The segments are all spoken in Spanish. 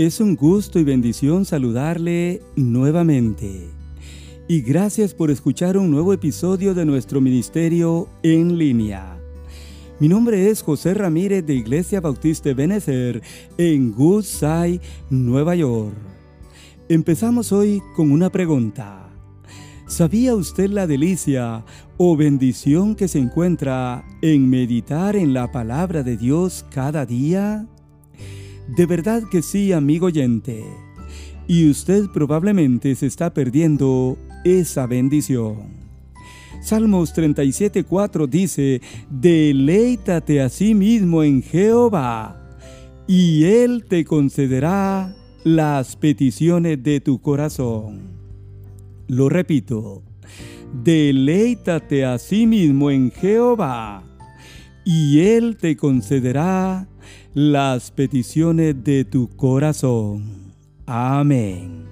Es un gusto y bendición saludarle nuevamente. Y gracias por escuchar un nuevo episodio de nuestro ministerio en línea. Mi nombre es José Ramírez de Iglesia Bautista Benecer en Woodside, Nueva York. Empezamos hoy con una pregunta. ¿Sabía usted la delicia o bendición que se encuentra en meditar en la palabra de Dios cada día? De verdad que sí, amigo oyente. Y usted probablemente se está perdiendo esa bendición. Salmos 37:4 dice, deleítate a sí mismo en Jehová, y Él te concederá las peticiones de tu corazón. Lo repito, deleítate a sí mismo en Jehová, y Él te concederá las peticiones de tu corazón. Amén.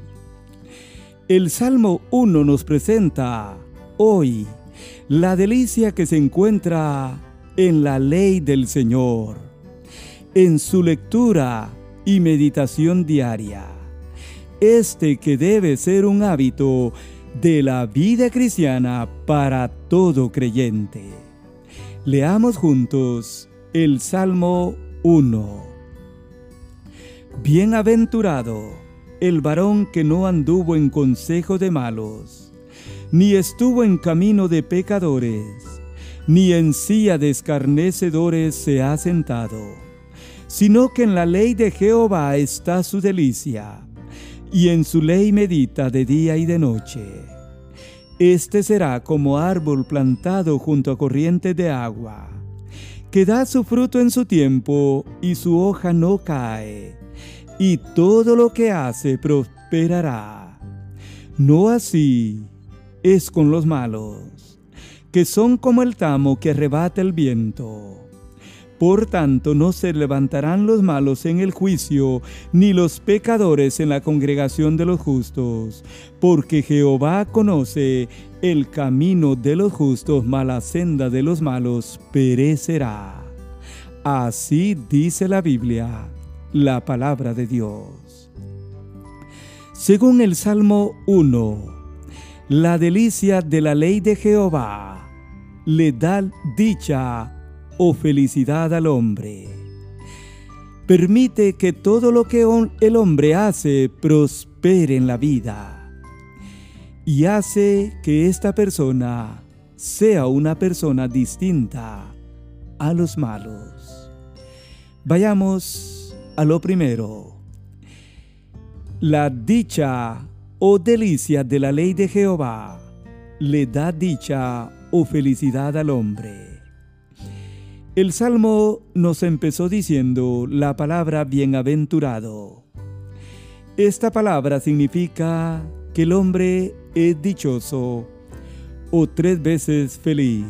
El Salmo 1 nos presenta hoy la delicia que se encuentra en la ley del Señor, en su lectura y meditación diaria. Este que debe ser un hábito de la vida cristiana para todo creyente. Leamos juntos el Salmo 1. Bienaventurado el varón que no anduvo en consejo de malos, ni estuvo en camino de pecadores, ni en silla de escarnecedores se ha sentado, sino que en la ley de Jehová está su delicia, y en su ley medita de día y de noche. Este será como árbol plantado junto a corriente de agua que da su fruto en su tiempo y su hoja no cae, y todo lo que hace prosperará. No así es con los malos, que son como el tamo que arrebata el viento. Por tanto, no se levantarán los malos en el juicio, ni los pecadores en la congregación de los justos, porque Jehová conoce el camino de los justos, mas la senda de los malos perecerá. Así dice la Biblia, la palabra de Dios. Según el Salmo 1, la delicia de la ley de Jehová le da dicha o felicidad al hombre. Permite que todo lo que el hombre hace prospere en la vida y hace que esta persona sea una persona distinta a los malos. Vayamos a lo primero. La dicha o delicia de la ley de Jehová le da dicha o felicidad al hombre. El salmo nos empezó diciendo la palabra bienaventurado. Esta palabra significa que el hombre es dichoso o tres veces feliz.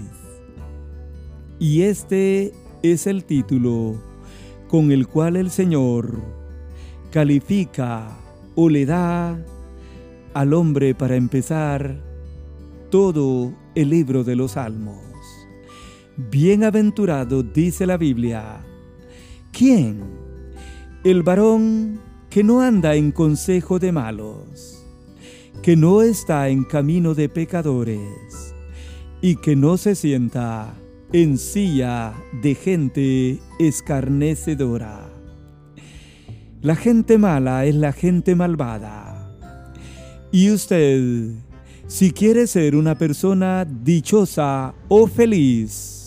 Y este es el título con el cual el Señor califica o le da al hombre para empezar todo el libro de los salmos. Bienaventurado, dice la Biblia. ¿Quién? El varón que no anda en consejo de malos, que no está en camino de pecadores y que no se sienta en silla de gente escarnecedora. La gente mala es la gente malvada. Y usted, si quiere ser una persona dichosa o feliz,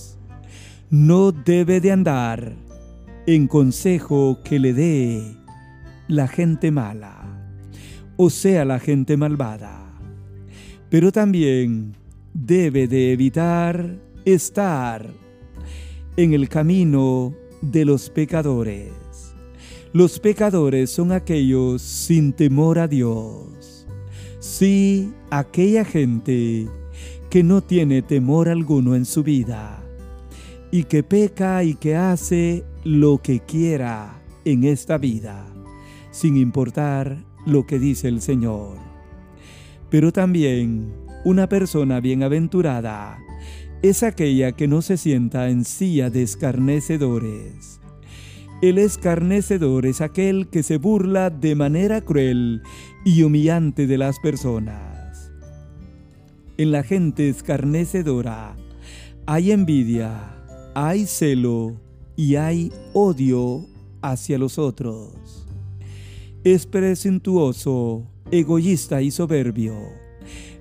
no debe de andar en consejo que le dé la gente mala, o sea, la gente malvada. Pero también debe de evitar estar en el camino de los pecadores. Los pecadores son aquellos sin temor a Dios. Sí, aquella gente que no tiene temor alguno en su vida y que peca y que hace lo que quiera en esta vida, sin importar lo que dice el Señor. Pero también una persona bienaventurada es aquella que no se sienta en silla de escarnecedores, El escarnecedor es aquel que se burla de manera cruel y humillante de las personas. En la gente escarnecedora hay envidia, hay celo y hay odio hacia los otros. Es presuntuoso, egoísta y soberbio.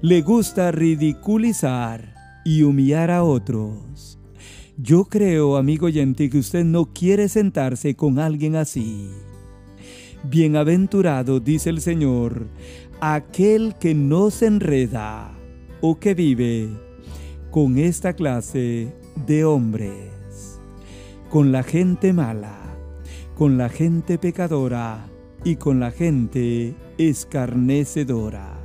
Le gusta ridiculizar y humillar a otros. Yo creo, amigo oyente, que usted no quiere sentarse con alguien así. Bienaventurado, dice el Señor, aquel que no se enreda o que vive con esta clase de hombres, con la gente mala, con la gente pecadora y con la gente escarnecedora.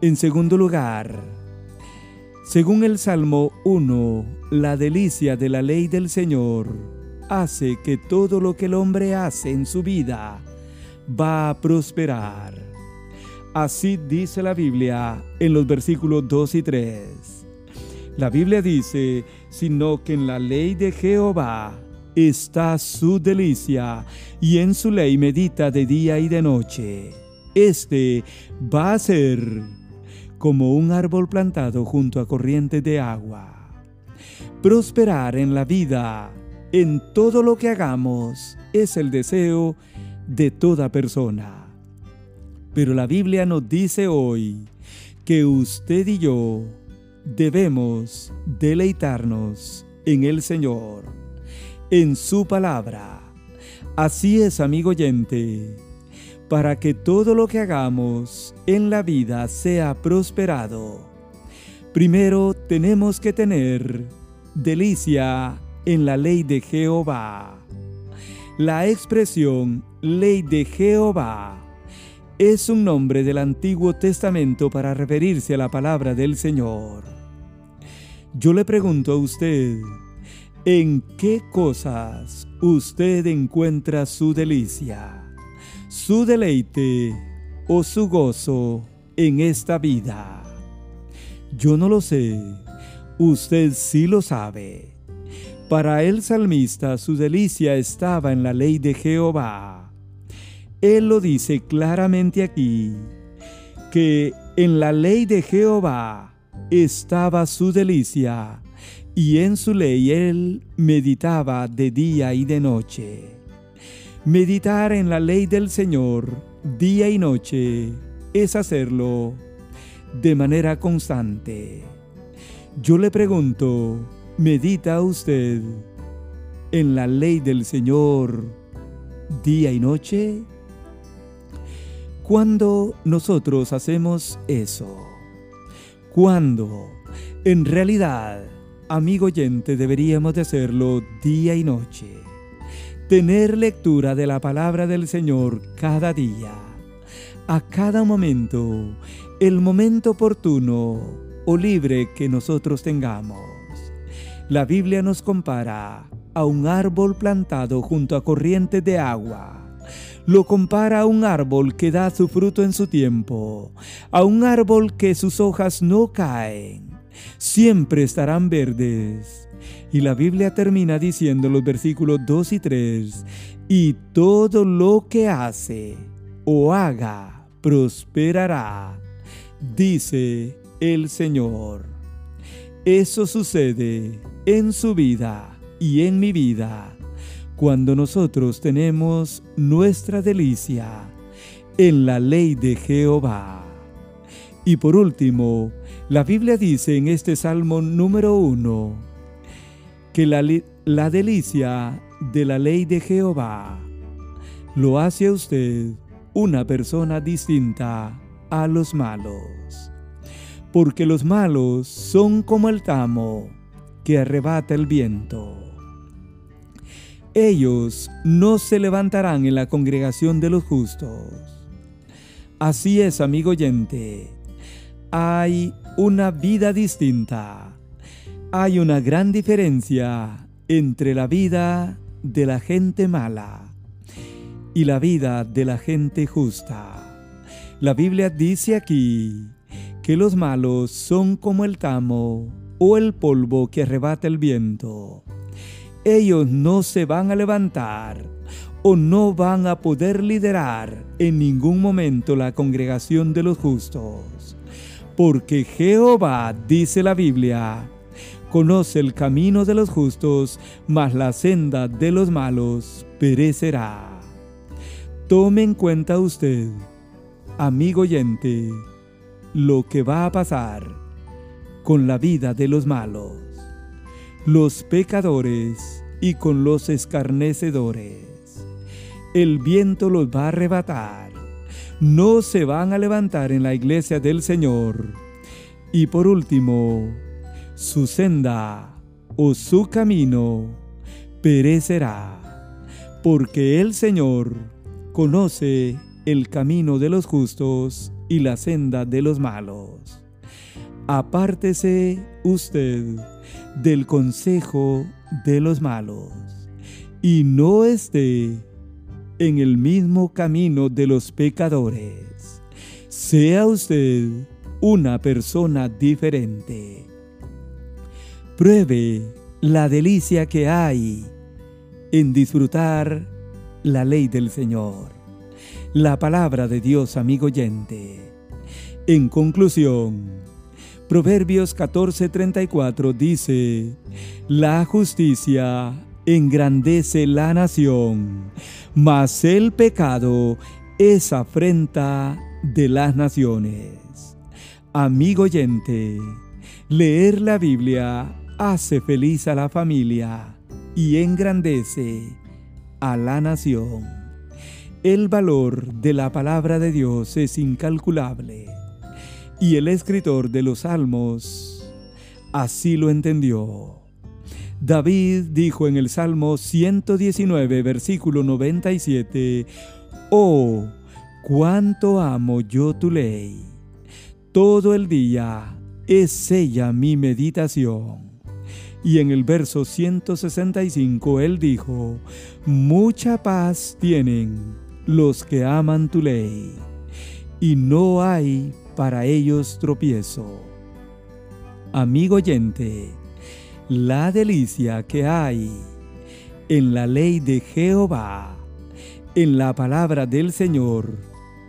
En segundo lugar, según el Salmo 1, la delicia de la ley del Señor hace que todo lo que el hombre hace en su vida va a prosperar. Así dice la Biblia en los versículos 2 y 3. La Biblia dice, sino que en la ley de Jehová está su delicia, y en su ley medita de día y de noche. Este va a ser como un árbol plantado junto a corrientes de agua. Prosperar en la vida, en todo lo que hagamos, es el deseo de toda persona. Pero la Biblia nos dice hoy que usted y yo debemos deleitarnos en el Señor, en su palabra. Así es, amigo oyente para que todo lo que hagamos en la vida sea prosperado. Primero tenemos que tener delicia en la ley de Jehová. La expresión ley de Jehová es un nombre del Antiguo Testamento para referirse a la palabra del Señor. Yo le pregunto a usted, ¿en qué cosas usted encuentra su delicia? su deleite o su gozo en esta vida? Yo no lo sé, usted sí lo sabe. Para el salmista su delicia estaba en la ley de Jehová. Él lo dice claramente aquí, que en la ley de Jehová estaba su delicia, y en su ley él meditaba de día y de noche. Meditar en la ley del Señor día y noche es hacerlo de manera constante. Yo le pregunto, ¿medita usted en la ley del Señor día y noche? ¿Cuándo nosotros hacemos eso? ¿Cuándo? En realidad, amigo oyente, deberíamos de hacerlo día y noche tener lectura de la palabra del Señor cada día, a cada momento, el momento oportuno o libre que nosotros tengamos. La Biblia nos compara a un árbol plantado junto a corrientes de agua. Lo compara a un árbol que da su fruto en su tiempo, a un árbol que sus hojas no caen, siempre estarán verdes. Y la Biblia termina diciendo los versículos 2 y 3, y todo lo que hace o haga prosperará, dice el Señor. Eso sucede en su vida y en mi vida cuando nosotros tenemos nuestra delicia en la ley de Jehová. Y por último, la Biblia dice en este Salmo número 1, que la, la delicia de la ley de Jehová lo hace a usted una persona distinta a los malos. Porque los malos son como el tamo que arrebata el viento. Ellos no se levantarán en la congregación de los justos. Así es, amigo oyente. Hay una vida distinta hay una gran diferencia entre la vida de la gente mala y la vida de la gente justa. La Biblia dice aquí que los malos son como el tamo o el polvo que arrebata el viento. Ellos no se van a levantar o no van a poder liderar en ningún momento la congregación de los justos. Porque Jehová, dice la Biblia, conoce el camino de los justos, mas la senda de los malos perecerá. Tome en cuenta usted, amigo oyente, lo que va a pasar con la vida de los malos, los pecadores y con los escarnecedores. El viento los va a arrebatar. No se van a levantar en la iglesia del Señor. Y por último, su senda o su camino perecerá, porque el Señor conoce el camino de los justos y la senda de los malos. Apártese usted del consejo de los malos y no esté en el mismo camino de los pecadores. Sea usted una persona diferente. Pruebe la delicia que hay en disfrutar la ley del Señor, la palabra de Dios, amigo oyente. En conclusión, Proverbios 14:34 dice, La justicia engrandece la nación, mas el pecado es afrenta de las naciones. Amigo oyente, leer la Biblia hace feliz a la familia y engrandece a la nación. El valor de la palabra de Dios es incalculable y el escritor de los salmos así lo entendió. David dijo en el Salmo 119, versículo 97, Oh, cuánto amo yo tu ley. Todo el día es ella mi meditación. Y en el verso 165 él dijo, Mucha paz tienen los que aman tu ley, y no hay para ellos tropiezo. Amigo oyente, la delicia que hay en la ley de Jehová, en la palabra del Señor,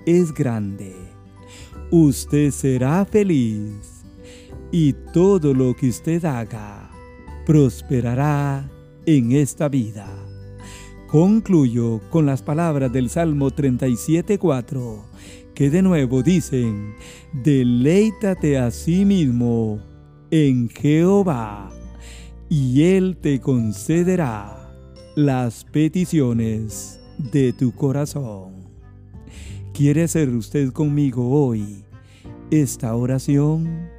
es grande. Usted será feliz y todo lo que usted haga prosperará en esta vida. Concluyo con las palabras del Salmo 37.4, que de nuevo dicen, deleítate a sí mismo en Jehová y Él te concederá las peticiones de tu corazón. ¿Quiere hacer usted conmigo hoy esta oración?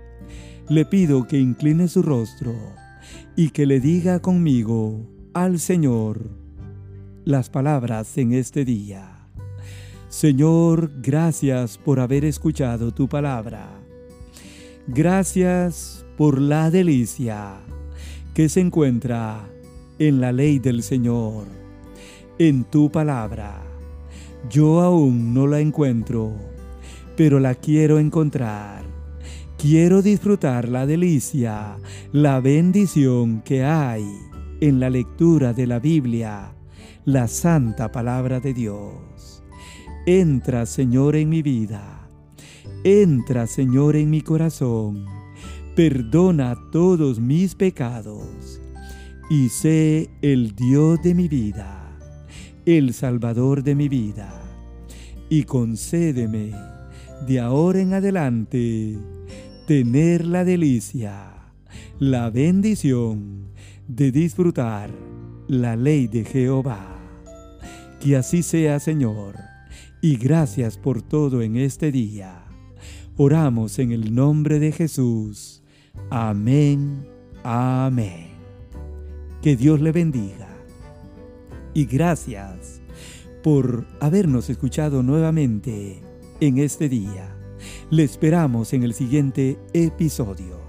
Le pido que incline su rostro y que le diga conmigo al Señor las palabras en este día. Señor, gracias por haber escuchado tu palabra. Gracias por la delicia que se encuentra en la ley del Señor, en tu palabra. Yo aún no la encuentro, pero la quiero encontrar. Quiero disfrutar la delicia, la bendición que hay en la lectura de la Biblia, la santa palabra de Dios. Entra, Señor, en mi vida. Entra, Señor, en mi corazón perdona todos mis pecados y sé el Dios de mi vida, el Salvador de mi vida, y concédeme de ahora en adelante tener la delicia, la bendición de disfrutar la ley de Jehová. Que así sea, Señor, y gracias por todo en este día. Oramos en el nombre de Jesús. Amén, amén. Que Dios le bendiga. Y gracias por habernos escuchado nuevamente en este día. Le esperamos en el siguiente episodio.